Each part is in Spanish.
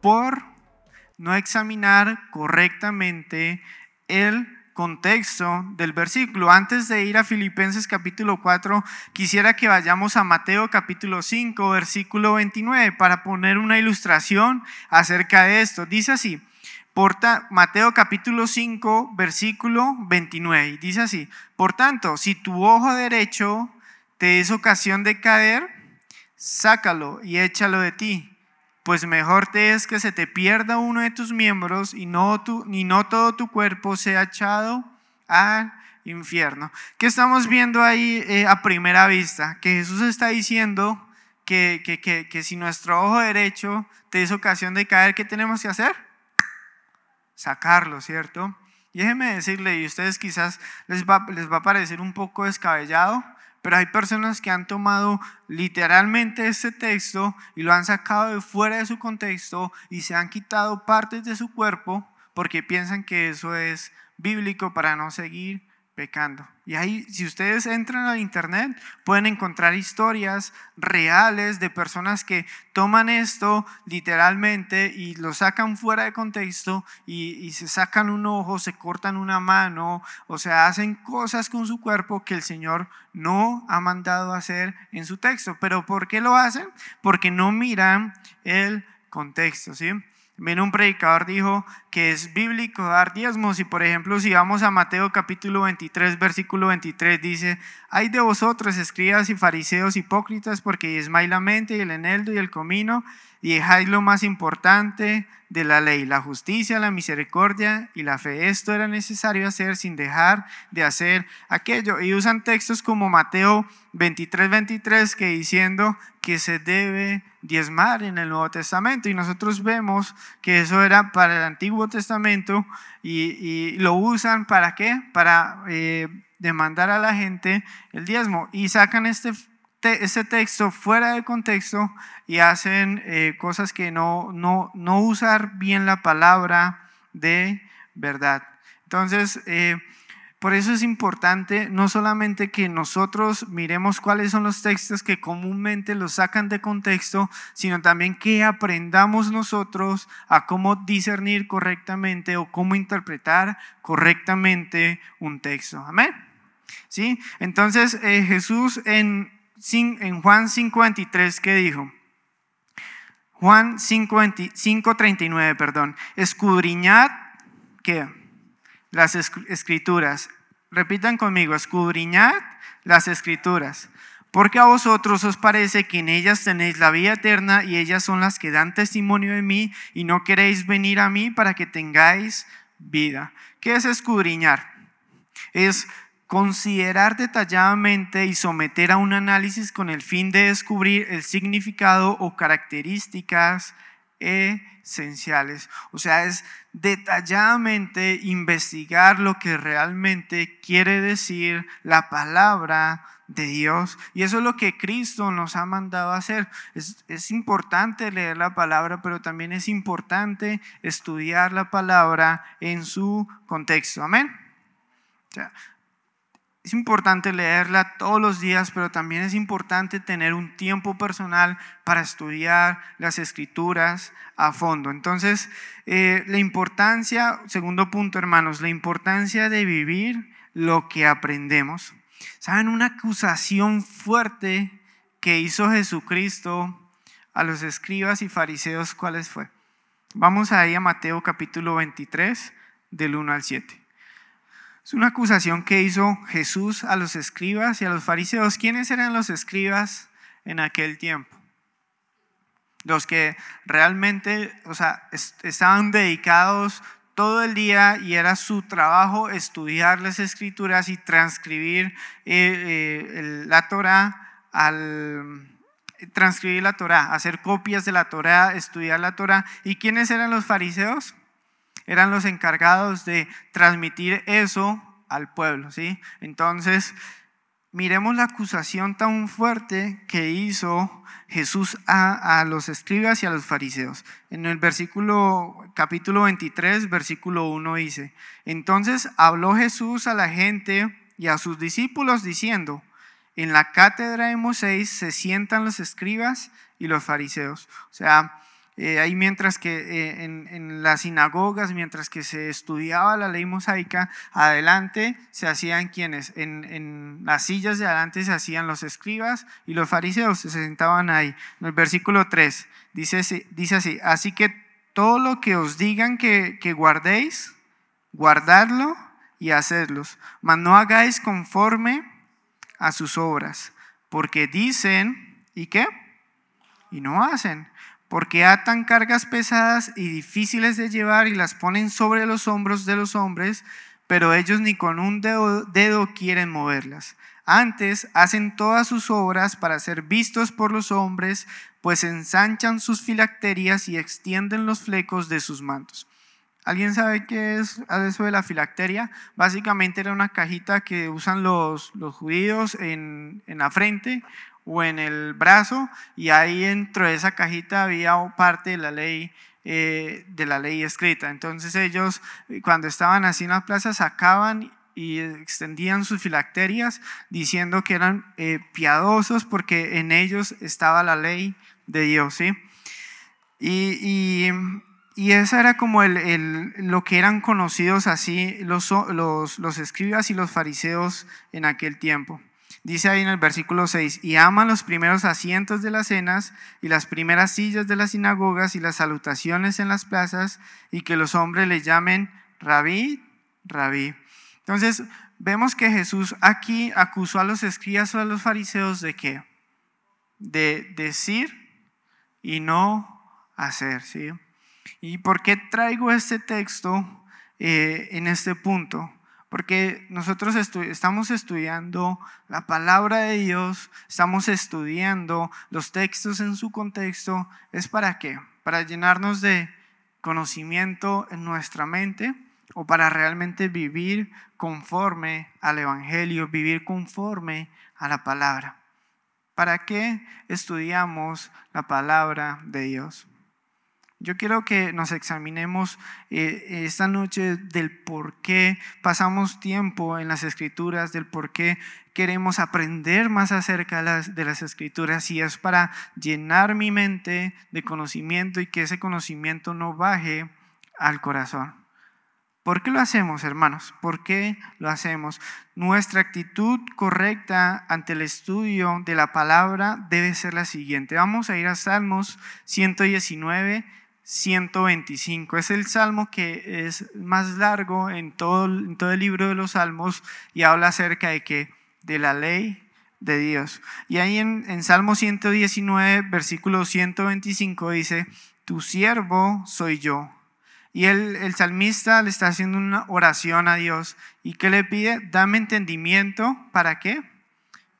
por no examinar correctamente el contexto del versículo. Antes de ir a Filipenses capítulo 4, quisiera que vayamos a Mateo capítulo 5, versículo 29, para poner una ilustración acerca de esto. Dice así, porta, Mateo capítulo 5, versículo 29, dice así, por tanto, si tu ojo derecho te es ocasión de caer, sácalo y échalo de ti pues mejor te es que se te pierda uno de tus miembros y no, tu, ni no todo tu cuerpo sea echado al infierno. ¿Qué estamos viendo ahí eh, a primera vista? Que Jesús está diciendo que, que, que, que, si nuestro ojo derecho te es ocasión de caer, ¿qué tenemos que hacer? Sacarlo, ¿cierto? Y déjeme decirle, y ustedes quizás les va, les va a parecer un poco descabellado, pero hay personas que han tomado literalmente este texto y lo han sacado de fuera de su contexto y se han quitado partes de su cuerpo porque piensan que eso es bíblico para no seguir pecando. Y ahí, si ustedes entran al internet, pueden encontrar historias reales de personas que toman esto literalmente y lo sacan fuera de contexto y, se sacan un ojo, se cortan una mano, o sea, hacen cosas con su cuerpo que el Señor no ha mandado hacer en su texto. Pero ¿por qué lo hacen? Porque no miran el contexto, ¿sí? También un predicador dijo que es bíblico dar diezmos y por ejemplo si vamos a Mateo capítulo 23 versículo 23 dice, hay de vosotros escribas y fariseos hipócritas porque diezmáis la mente y el eneldo y el comino y dejáis lo más importante de la ley, la justicia, la misericordia y la fe. Esto era necesario hacer sin dejar de hacer aquello. Y usan textos como Mateo 23, 23 que diciendo que se debe diezmar en el Nuevo Testamento. Y nosotros vemos que eso era para el Antiguo Testamento y, lo usan para qué? Para eh, demandar a la gente el diezmo. Y sacan este ese texto fuera de contexto y hacen eh, cosas que no, no, no usar bien la palabra de verdad. Entonces, eh, por eso es importante no solamente que nosotros miremos cuáles son los textos que comúnmente los sacan de contexto, sino también que aprendamos nosotros a cómo discernir correctamente o cómo interpretar correctamente un texto. Amén. ¿Sí? Entonces eh, Jesús en en Juan 5.23, ¿qué dijo? Juan 5.39, perdón. Escudriñad, ¿qué? Las escrituras. Repitan conmigo, escudriñad las escrituras. Porque a vosotros os parece que en ellas tenéis la vida eterna y ellas son las que dan testimonio de mí y no queréis venir a mí para que tengáis vida. ¿Qué es escudriñar? Es considerar detalladamente y someter a un análisis con el fin de descubrir el significado o características esenciales. O sea, es detalladamente investigar lo que realmente quiere decir la palabra de Dios. Y eso es lo que Cristo nos ha mandado a hacer. Es, importante leer la palabra, pero también es importante estudiar la palabra en su contexto. Amén. Es importante leerla todos los días, pero también es importante tener un tiempo personal para estudiar las escrituras a fondo. Entonces, eh, la importancia, segundo punto hermanos, la importancia de vivir lo que aprendemos. ¿Saben? Una acusación fuerte que hizo Jesucristo a los escribas y fariseos, ¿cuáles fue? Vamos ahí a Mateo capítulo 23, del 1 al 7. Es una acusación que hizo Jesús a los escribas y a los fariseos. ¿Quiénes eran los escribas en aquel tiempo? Los que realmente, o sea, estaban dedicados todo el día y era su trabajo estudiar las escrituras y transcribir eh, eh, la Torah al transcribir la Torah, hacer copias de la Torah, estudiar la Torah. ¿Y quiénes eran los fariseos? Eran los encargados de transmitir eso al pueblo, ¿sí? Entonces, miremos la acusación tan fuerte que hizo Jesús a, a, los escribas y a los fariseos. En el versículo, capítulo 23, versículo 1 dice, entonces habló Jesús a la gente y a sus discípulos diciendo, en la cátedra de Moisés se sientan los escribas y los fariseos. O sea, eh, ahí mientras que eh, en, las sinagogas, mientras que se estudiaba la ley mosaica, adelante se hacían quienes, en, en, las sillas de adelante se hacían los escribas y los fariseos se sentaban ahí. En el versículo 3 dice, dice así, así que todo lo que os digan que, que guardéis, guardadlo y hacedlos, mas no hagáis conforme a sus obras, porque dicen, ¿y qué? Y no hacen porque atan cargas pesadas y difíciles de llevar y las ponen sobre los hombros de los hombres, pero ellos ni con un dedo, quieren moverlas. Antes hacen todas sus obras para ser vistos por los hombres, pues ensanchan sus filacterias y extienden los flecos de sus mantos. ¿Alguien sabe qué es eso de la filacteria? Básicamente era una cajita que usan los, judíos en la frente o en el brazo y ahí dentro de esa cajita había parte de la ley eh, de la ley escrita. Entonces ellos cuando estaban así en las plazas sacaban y extendían sus filacterias diciendo que eran eh, piadosos porque en ellos estaba la ley de Dios, ¿sí? Y, y, y esa era como el, el, lo que eran conocidos así los, los, los escribas y los fariseos en aquel tiempo. Dice ahí en el versículo 6, y aman los primeros asientos de las cenas y las primeras sillas de las sinagogas y las salutaciones en las plazas y que los hombres le llamen rabí, rabí. Entonces, vemos que Jesús aquí acusó a los escribas o a los fariseos de qué? De decir y no hacer, ¿sí? ¿Y por qué traigo este texto eh, en este punto? Porque nosotros estamos estudiando la palabra de Dios, estamos estudiando los textos en su contexto. ¿Es para qué? Para llenarnos de conocimiento en nuestra mente o para realmente vivir conforme al Evangelio, vivir conforme a la palabra. ¿Para qué estudiamos la palabra de Dios? Yo quiero que nos examinemos eh, esta noche del por qué pasamos tiempo en las escrituras, del por qué queremos aprender más acerca de las, de las escrituras y es para llenar mi mente de conocimiento y que ese conocimiento no baje al corazón. ¿Por qué lo hacemos, hermanos? ¿Por qué lo hacemos? Nuestra actitud correcta ante el estudio de la palabra debe ser la siguiente. Vamos a ir a Salmos 119 125. Es el salmo que es más largo en todo, el libro de los salmos y habla acerca de que de la ley de Dios. Y ahí en, en Salmo 119, versículo 125 dice, tu siervo soy yo. Y el, el salmista le está haciendo una oración a Dios. ¿Y qué le pide? Dame entendimiento. ¿Para qué?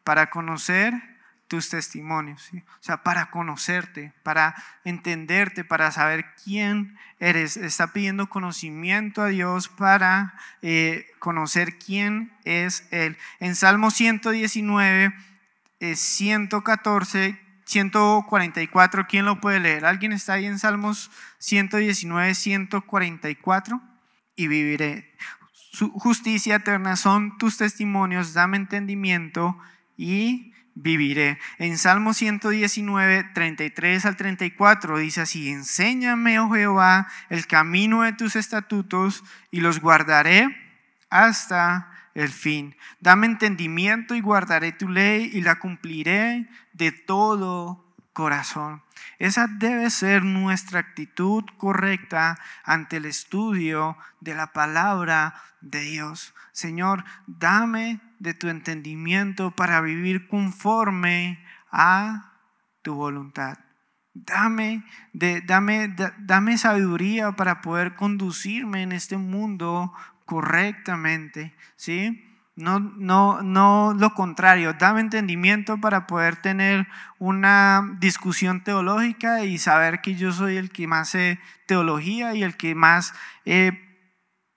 Para conocer tus testimonios, o sea, para conocerte, para entenderte, para saber quién eres. Está pidiendo conocimiento a Dios para eh, conocer quién es Él. En Salmo 119, 114, 144, ¿quién lo puede leer? ¿Alguien está ahí en Salmos 119, 144? Y viviré. Justicia eterna son tus testimonios, dame entendimiento y viviré. En Salmo 119, 33 al 34 dice así, enséñame, oh Jehová, el camino de tus estatutos y los guardaré hasta el fin. Dame entendimiento y guardaré tu ley y la cumpliré de todo corazón. Esa debe ser nuestra actitud correcta ante el estudio de la palabra de Dios. Señor, dame de tu entendimiento para vivir conforme a tu voluntad. Dame, de, dame, dame sabiduría para poder conducirme en este mundo correctamente, ¿sí? No, no, no lo contrario, dame entendimiento para poder tener una discusión teológica y saber que yo soy el que más sé teología y el que más eh,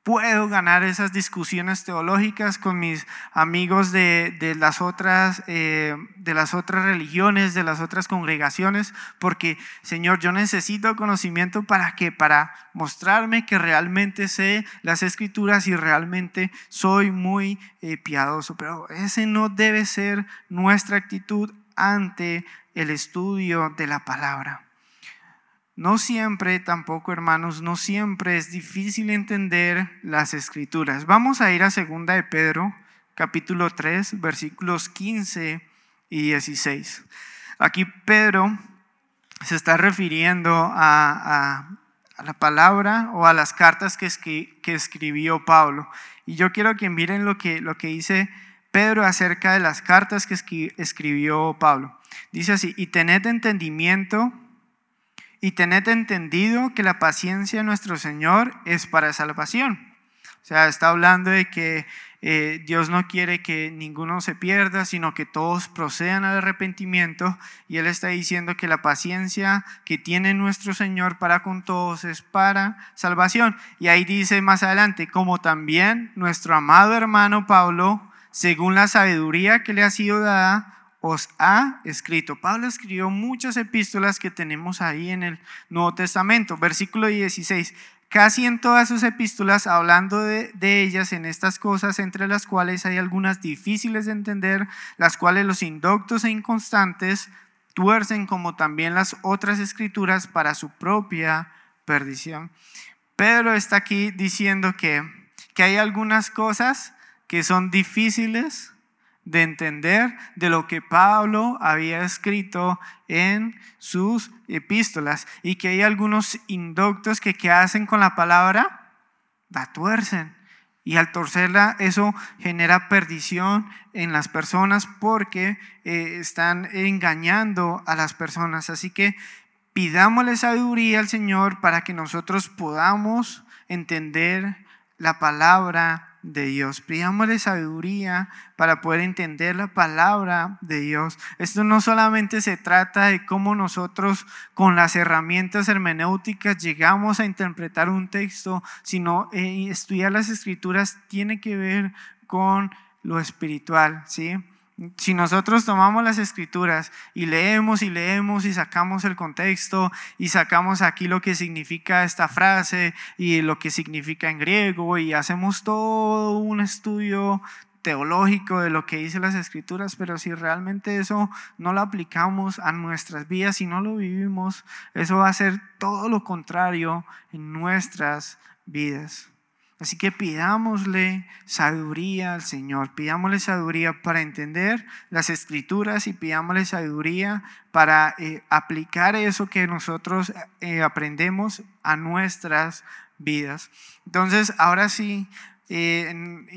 puedo ganar esas discusiones teológicas con mis amigos de, las otras, eh, de las otras religiones, de las otras congregaciones, porque Señor, yo necesito conocimiento para que, para mostrarme que realmente sé las escrituras y realmente soy muy eh, piadoso. Pero ese no debe ser nuestra actitud ante el estudio de la palabra. No siempre, tampoco hermanos, no siempre es difícil entender las escrituras. Vamos a ir a segunda de Pedro, capítulo 3, versículos 15 y 16. Aquí Pedro se está refiriendo a, la palabra o a las cartas que, escribió Pablo. Y yo quiero que miren lo que, lo que dice Pedro acerca de las cartas que escribió Pablo. Dice así, y tened entendimiento y tened entendido que la paciencia de nuestro Señor es para salvación. O sea, está hablando de que eh, Dios no quiere que ninguno se pierda, sino que todos procedan al arrepentimiento. Y Él está diciendo que la paciencia que tiene nuestro Señor para con todos es para salvación. Y ahí dice más adelante, como también nuestro amado hermano Pablo, según la sabiduría que le ha sido dada, os ha escrito. Pablo escribió muchas epístolas que tenemos ahí en el Nuevo Testamento. Versículo 16. Casi en todas sus epístolas, hablando de, ellas en estas cosas, entre las cuales hay algunas difíciles de entender, las cuales los indoctos e inconstantes tuercen como también las otras escrituras para su propia perdición. Pedro está aquí diciendo que, que hay algunas cosas que son difíciles de entender de lo que Pablo había escrito en sus epístolas y que hay algunos indoctos que ¿qué hacen con la palabra? La tuercen. Y al torcerla eso genera perdición en las personas porque eh, están engañando a las personas. Así que pidámosle sabiduría al Señor para que nosotros podamos entender la palabra de Dios. Pidámosle sabiduría para poder entender la palabra de Dios. Esto no solamente se trata de cómo nosotros con las herramientas hermenéuticas llegamos a interpretar un texto, sino eh, estudiar las escrituras tiene que ver con lo espiritual, ¿sí? Si nosotros tomamos las escrituras y leemos y leemos y sacamos el contexto y sacamos aquí lo que significa esta frase y lo que significa en griego y hacemos todo un estudio teológico de lo que dice las escrituras, pero si realmente eso no lo aplicamos a nuestras vidas y no lo vivimos, eso va a ser todo lo contrario en nuestras vidas. Así que pidámosle sabiduría al Señor, pidámosle sabiduría para entender las escrituras y pidámosle sabiduría para eh, aplicar eso que nosotros eh, aprendemos a nuestras vidas. Entonces, ahora sí, eh,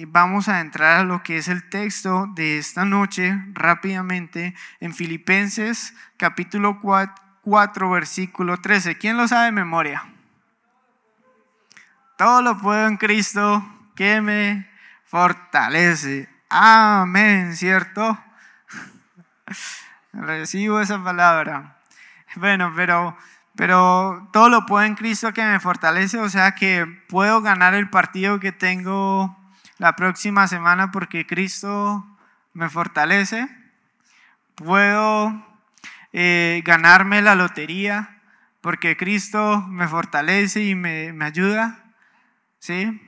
vamos a entrar a lo que es el texto de esta noche rápidamente en Filipenses capítulo 4, 4 versículo 13. ¿Quién lo sabe de memoria? Todo lo puedo en Cristo que me fortalece. Amén, ¿cierto? Recibo esa palabra. Bueno, pero, pero todo lo puedo en Cristo que me fortalece, o sea que puedo ganar el partido que tengo la próxima semana porque Cristo me fortalece. Puedo eh, ganarme la lotería porque Cristo me fortalece y me, me ayuda. ¿Sí?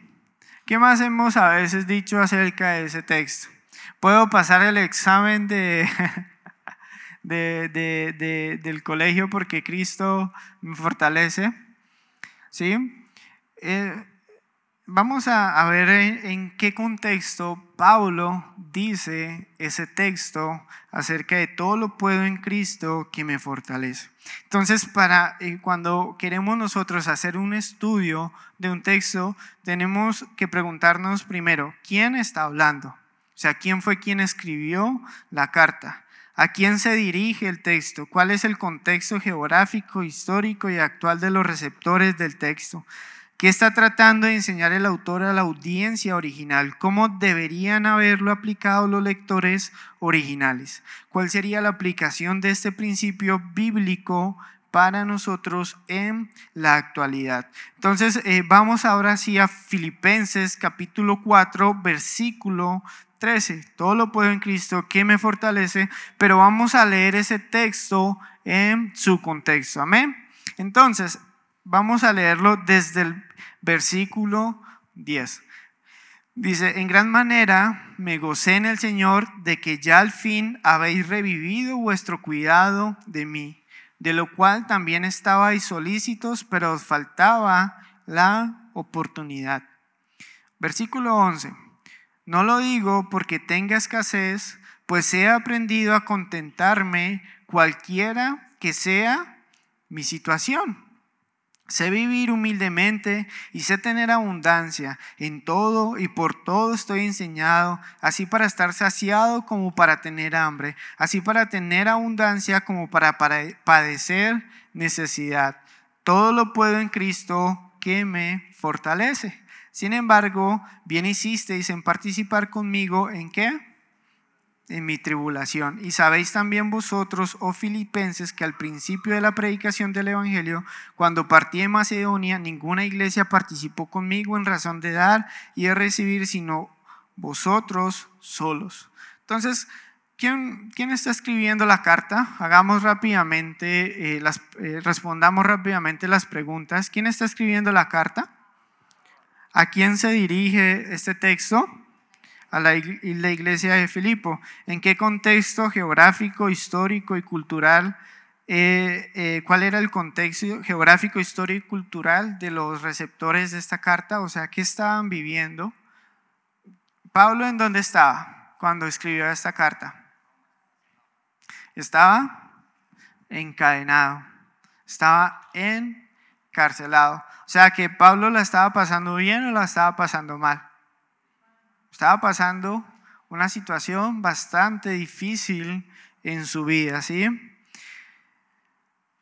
¿Qué más hemos a veces dicho acerca de ese texto? Puedo pasar el examen de, del colegio porque Cristo me fortalece. ¿Sí? Eh, vamos a, ver en, qué contexto Pablo dice ese texto acerca de todo lo puedo en Cristo que me fortalece. Entonces, para eh, cuando queremos nosotros hacer un estudio de un texto, tenemos que preguntarnos primero, ¿quién está hablando? O sea, ¿quién fue quien escribió la carta? ¿A quién se dirige el texto? ¿Cuál es el contexto geográfico, histórico y actual de los receptores del texto? ¿Qué está tratando de enseñar el autor a la audiencia original? ¿Cómo deberían haberlo aplicado los lectores originales? ¿Cuál sería la aplicación de este principio bíblico para nosotros en la actualidad? Entonces, eh, vamos ahora sí a Filipenses capítulo 4, versículo 13. Todo lo puedo en Cristo que me fortalece, pero vamos a leer ese texto en su contexto. Amén. Entonces, vamos a leerlo desde el versículo 10. Dice, en gran manera me gocé en el Señor de que ya al fin habéis revivido vuestro cuidado de mí. de lo cual también estabais solícitos, pero os faltaba la oportunidad. Versículo 11. No lo digo porque tenga escasez, pues he aprendido a contentarme cualquiera que sea mi situación. Sé vivir humildemente y sé tener abundancia. En todo y por todo estoy enseñado, así para estar saciado como para tener hambre, así para tener abundancia como para padecer necesidad. Todo lo puedo en Cristo que me fortalece. Sin embargo, bien hicisteis en participar conmigo en qué? En mi tribulación. Y sabéis también vosotros, oh filipenses, que al principio de la predicación del Evangelio, cuando partí de Macedonia, ninguna iglesia participó conmigo en razón de dar y de recibir, sino vosotros solos. Entonces, ¿quién, quién está escribiendo la carta? Hagamos rápidamente, eh, las, eh, respondamos rápidamente las preguntas. ¿Quién está escribiendo la carta? ¿A quién se dirige este texto? A la, iglesia de Filipo. ¿En qué contexto geográfico, histórico y cultural? Eh, eh, ¿Cuál era el contexto geográfico, histórico y cultural de los receptores de esta carta? O sea, ¿qué estaban viviendo? Pablo, ¿en dónde estaba cuando escribió esta carta? Estaba encadenado, estaba encarcelado. O sea, que Pablo la estaba pasando bien o la estaba pasando mal. Estaba pasando una situación bastante difícil en su vida, ¿sí?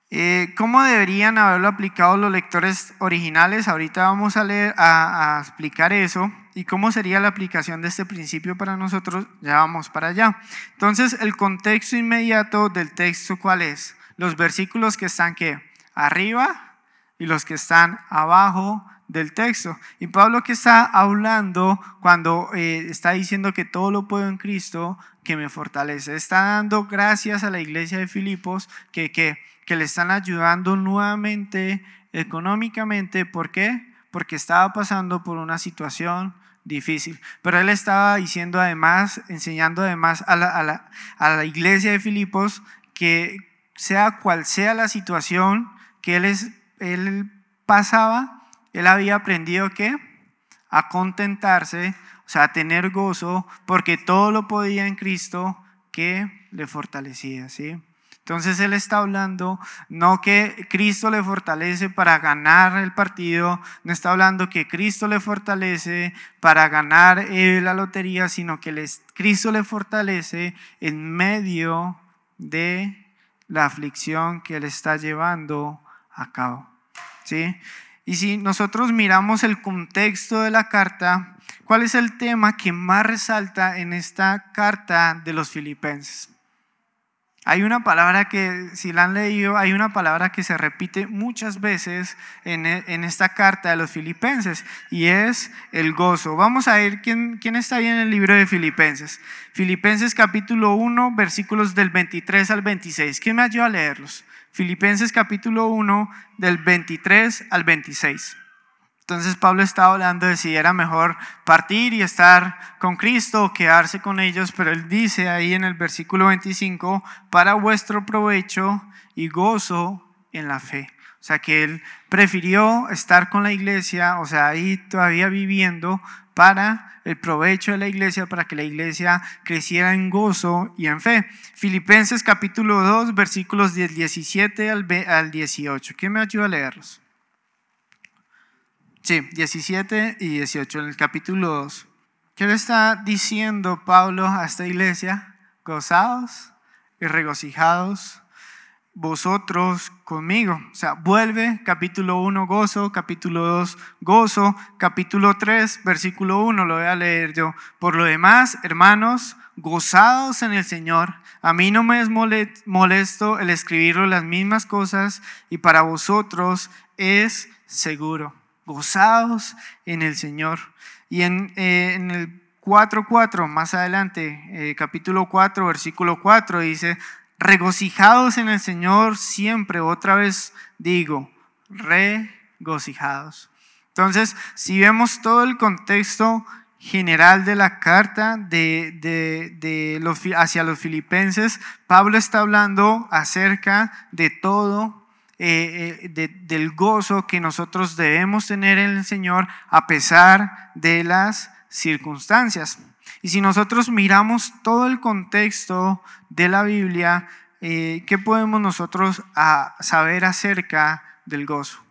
Eh, ¿Cómo deberían haberlo aplicado los lectores originales? Ahorita vamos a, leer, a, explicar eso. ¿Y cómo sería la aplicación de este principio para nosotros? Ya vamos para allá. Entonces, el contexto inmediato del texto, ¿cuál es? Los versículos que están ¿qué? arriba y los que están abajo del texto. Y Pablo que está hablando cuando eh, está diciendo que todo lo puedo en Cristo que me fortalece. Está dando gracias a la iglesia de Filipos que, que, le están ayudando nuevamente económicamente. ¿Por qué? Porque estaba pasando por una situación difícil. Pero él estaba diciendo además, enseñando además a la, a la, a la iglesia de Filipos que sea cual sea la situación que él, es, él pasaba, él había aprendido que a contentarse, o sea, a tener gozo, porque todo lo podía en Cristo que le fortalecía, ¿sí? Entonces él está hablando no que Cristo le fortalece para ganar el partido, no está hablando que Cristo le fortalece para ganar eh, la lotería, sino que Cristo le fortalece en medio de la aflicción que él está llevando a cabo. ¿Sí? Y si nosotros miramos el contexto de la carta, ¿cuál es el tema que más resalta en esta carta de los filipenses? Hay una palabra que, si la han leído, hay una palabra que se repite muchas veces en, en esta carta de los filipenses y es el gozo. Vamos a ver quién, quién está ahí en el libro de Filipenses. Filipenses capítulo 1, versículos del 23 al 26. ¿Quién me ayuda a leerlos? Filipenses capítulo 1 del 23 al 26. Entonces Pablo estaba hablando de si era mejor partir y estar con Cristo o quedarse con ellos, pero él dice ahí en el versículo 25, para vuestro provecho y gozo en la fe. O sea que él prefirió estar con la iglesia, o sea, ahí todavía viviendo para el provecho de la iglesia, para que la iglesia creciera en gozo y en fe. Filipenses capítulo 2, versículos del 17 al 18. ¿Quién me ayuda a leerlos? Sí, 17 y 18, en el capítulo 2. ¿Qué le está diciendo Pablo a esta iglesia? Gozados y regocijados vosotros conmigo. O sea, vuelve, capítulo 1, gozo, capítulo 2, gozo, capítulo 3, versículo 1, lo voy a leer yo. Por lo demás, hermanos, gozados en el Señor. A mí no me es molesto el escribirlo las mismas cosas y para vosotros es seguro. Gozados en el Señor. Y en, eh, en el 4.4, más adelante, eh, capítulo 4, versículo 4, dice, regocijados en el Señor siempre, otra vez digo, regocijados. Entonces, si vemos todo el contexto general de la carta de, de, los, hacia los filipenses, Pablo está hablando acerca de todo, eh, eh, del gozo que nosotros debemos tener en el Señor a pesar de las circunstancias. Y si nosotros miramos todo el contexto de la Biblia, eh, ¿qué podemos nosotros a saber acerca del gozo?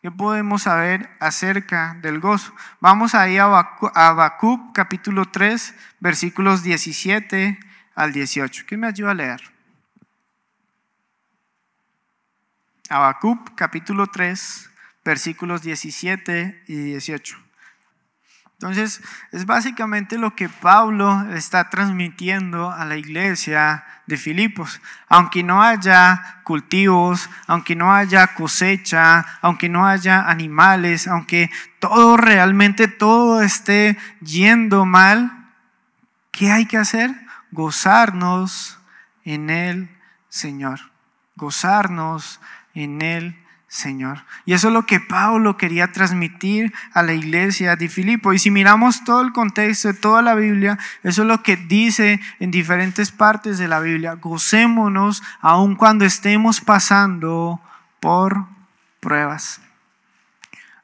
¿Qué podemos saber acerca del gozo? Vamos ahí a Habacuc capítulo 3, versículos 17 al 18. ¿Quién me ayuda a leer? Habacuc capítulo 3, versículos 17 y 18. Entonces, es básicamente lo que Pablo está transmitiendo a la iglesia de Filipos. Aunque no haya cultivos, aunque no haya cosecha, aunque no haya animales, aunque todo realmente, todo esté yendo mal, ¿qué hay que hacer? Gozarnos en el Señor. Gozarnos en el Señor. Y eso es lo que Pablo quería transmitir a la iglesia de Filipo. Y si miramos todo el contexto de toda la Biblia, eso es lo que dice en diferentes partes de la Biblia. Gocémonos aun cuando estemos pasando por pruebas.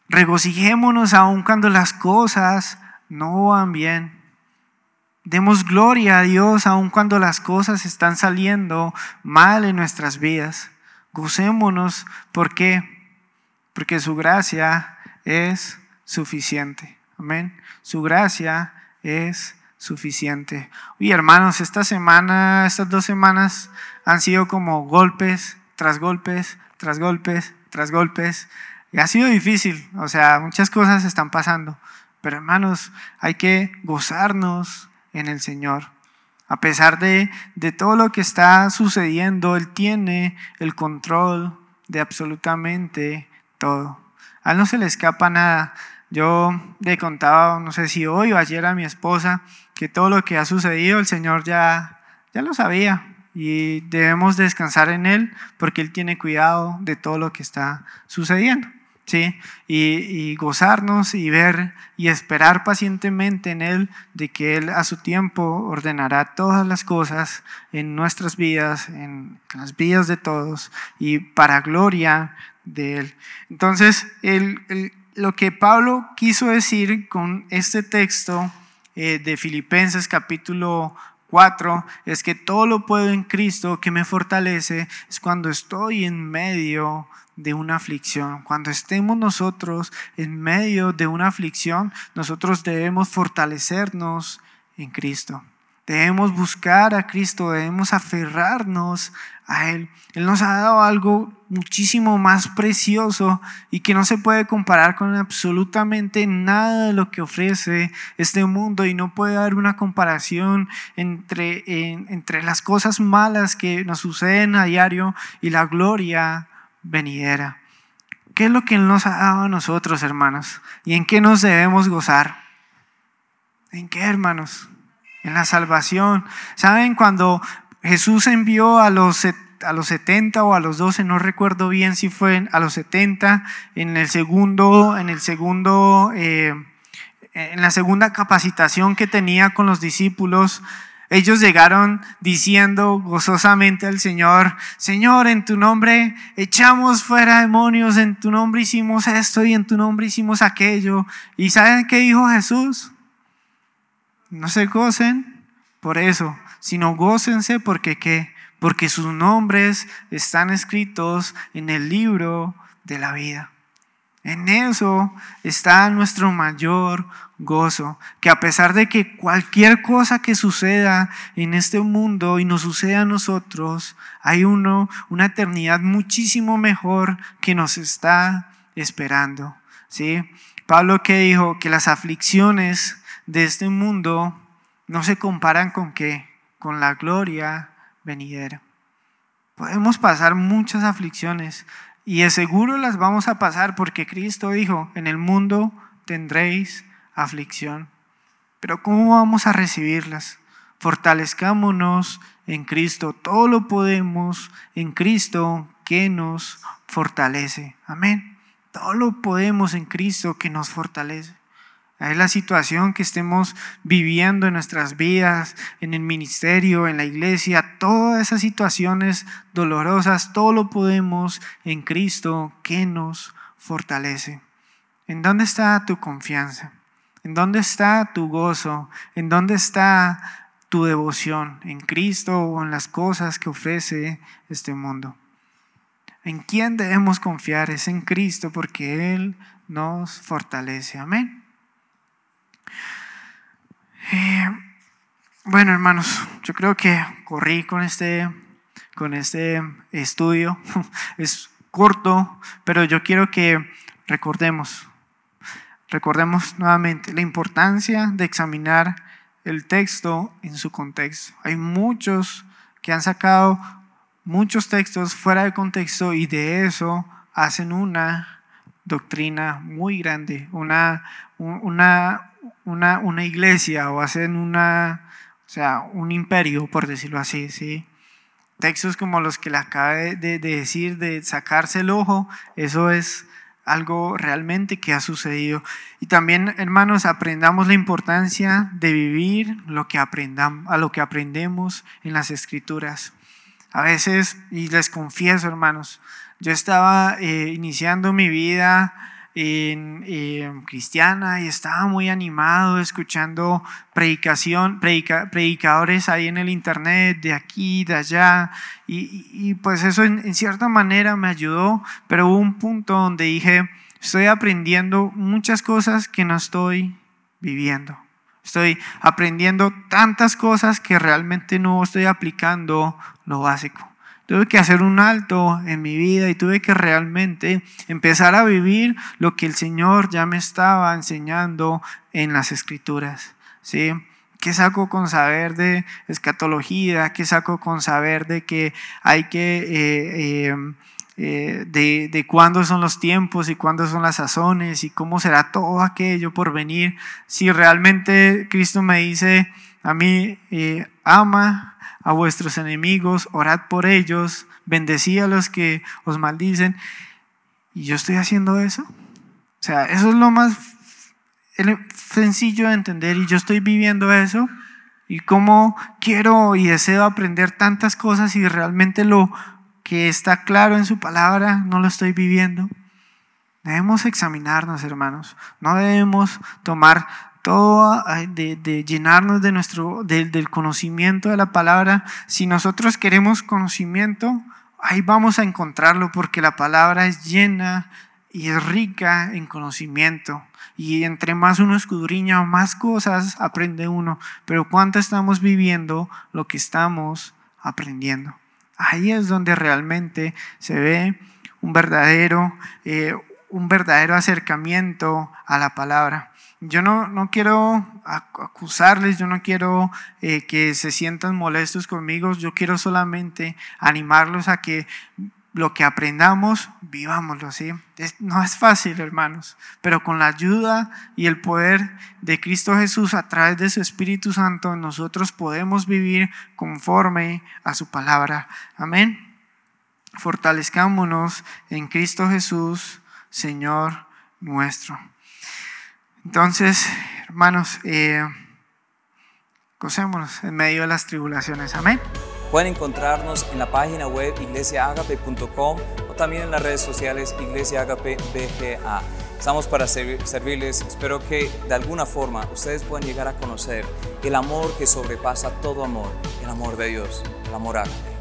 Regocijémonos aun cuando las cosas no van bien. Demos gloria a Dios aun cuando las cosas están saliendo mal en nuestras vidas. Gocémonos, ¿por qué? Porque su gracia es suficiente. Amén. Su gracia es suficiente. Oye, hermanos, esta semana, estas dos semanas han sido como golpes tras golpes, tras golpes, tras golpes. Y ha sido difícil, o sea, muchas cosas están pasando. Pero hermanos, hay que gozarnos en el Señor. A pesar de, todo lo que está sucediendo, Él tiene el control de absolutamente todo. A Él no se le escapa nada. Yo le contaba, no sé si hoy o ayer a mi esposa, que todo lo que ha sucedido el Señor ya, ya lo sabía y debemos descansar en Él porque Él tiene cuidado de todo lo que está sucediendo. ¿Sí? Y, gozarnos y ver y esperar pacientemente en Él de que Él a su tiempo ordenará todas las cosas en nuestras vidas, en las vidas de todos y para gloria de Él. Entonces, lo que Pablo quiso decir con este texto eh, de Filipenses capítulo 4 es que todo lo puedo en Cristo que me fortalece, es cuando estoy en medio de una aflicción. Cuando estemos nosotros en medio de una aflicción, nosotros debemos fortalecernos en Cristo. Debemos buscar a Cristo, debemos aferrarnos a Él. Él nos ha dado algo muchísimo más precioso y que no se puede comparar con absolutamente nada de lo que ofrece este mundo y no puede haber una comparación entre, entre las cosas malas que nos suceden a diario y la gloria venidera. ¿Qué es lo que Él nos ha dado a nosotros, hermanos? ¿Y en qué nos debemos gozar? ¿En qué, hermanos? En la salvación. ¿Saben cuando Jesús envió a los, a los 70 o a los 12, no recuerdo bien si fue a los 70, en el segundo, en el segundo, eh, en la segunda capacitación que tenía con los discípulos, ellos llegaron diciendo gozosamente al Señor, Señor, en tu nombre echamos fuera demonios, en tu nombre hicimos esto y en tu nombre hicimos aquello. ¿Y saben qué dijo Jesús? No se gocen por eso, sino gócense porque qué? Porque sus nombres están escritos en el libro de la vida. En eso está nuestro mayor gozo, que a pesar de que cualquier cosa que suceda en este mundo y nos suceda a nosotros, hay uno, una eternidad muchísimo mejor que nos está esperando. ¿sí? Pablo que dijo que las aflicciones de este mundo no se comparan con qué, con la gloria venidera. Podemos pasar muchas aflicciones, y de seguro las vamos a pasar porque Cristo dijo, en el mundo tendréis aflicción. Pero ¿cómo vamos a recibirlas? Fortalezcámonos en Cristo. Todo lo podemos en Cristo que nos fortalece. Amén. Todo lo podemos en Cristo que nos fortalece. Es la situación que estemos viviendo en nuestras vidas, en el ministerio, en la iglesia, todas esas situaciones dolorosas, todo lo podemos en Cristo que nos fortalece. ¿En dónde está tu confianza? ¿En dónde está tu gozo? ¿En dónde está tu devoción? ¿En Cristo o en las cosas que ofrece este mundo? ¿En quién debemos confiar? Es en Cristo porque Él nos fortalece. Amén. Eh, bueno, hermanos, yo creo que corrí con este, con este estudio. Es corto, pero yo quiero que recordemos, recordemos nuevamente la importancia de examinar el texto en su contexto. Hay muchos que han sacado muchos textos fuera de contexto y de eso hacen una doctrina muy grande, una, una, una, una iglesia o hacen una, o sea, un imperio, por decirlo así, ¿sí? Textos como los que le acabé de, de decir, de sacarse el ojo, eso es algo realmente que ha sucedido. Y también, hermanos, aprendamos la importancia de vivir lo que aprendamos, a lo que aprendemos en las escrituras. A veces, y les confieso, hermanos, yo estaba eh, iniciando mi vida en, cristiana y estaba muy animado escuchando predicación, predicadores ahí en el internet, de aquí, de allá, y, pues eso en, en, cierta manera me ayudó, pero hubo un punto donde dije, estoy aprendiendo muchas cosas que no estoy viviendo. Estoy aprendiendo tantas cosas que realmente no estoy aplicando lo básico. Tuve que hacer un alto en mi vida y tuve que realmente empezar a vivir lo que el Señor ya me estaba enseñando en las escrituras. ¿sí? ¿Qué saco con saber de escatología? ¿Qué saco con saber de que hay que... Eh, eh, eh, de, de cuándo son los tiempos y cuándo son las sazones y cómo será todo aquello por venir. Si realmente Cristo me dice a mí, ama a vuestros enemigos, orad por ellos, bendecí a los que os maldicen. ¿Y yo estoy haciendo eso? O sea, eso es lo más sencillo de entender y yo estoy viviendo eso. Y cómo quiero y deseo aprender tantas cosas y realmente lo que está claro en su palabra no lo estoy viviendo. Debemos examinarnos, hermanos. No debemos tomar todo de, llenarnos de nuestro, del conocimiento de la palabra. Si nosotros queremos conocimiento, ahí vamos a encontrarlo porque la palabra es llena y es rica en conocimiento. Y entre más uno escudriña, más cosas aprende uno. Pero ¿cuánto estamos viviendo lo que estamos aprendiendo? Ahí es donde realmente se ve un verdadero, eh, un verdadero acercamiento a la palabra. Yo no, no quiero acusarles, yo no quiero eh, que se sientan molestos conmigo, yo quiero solamente animarlos a que lo que aprendamos, vivámoslo, ¿sí? no es fácil, hermanos, pero con la ayuda y el poder de Cristo Jesús a través de su Espíritu Santo, nosotros podemos vivir conforme a su palabra. Amén. Fortalezcámonos en Cristo Jesús, Señor nuestro. Entonces, hermanos, eh, gocémonos en medio de las tribulaciones. Amén. Pueden encontrarnos en la página web iglesiaagape.com o también en las redes sociales Iglesia BGA. Estamos para servirles. Espero que de alguna forma ustedes puedan llegar a conocer el amor que sobrepasa todo amor, el amor de Dios, el amor ágape.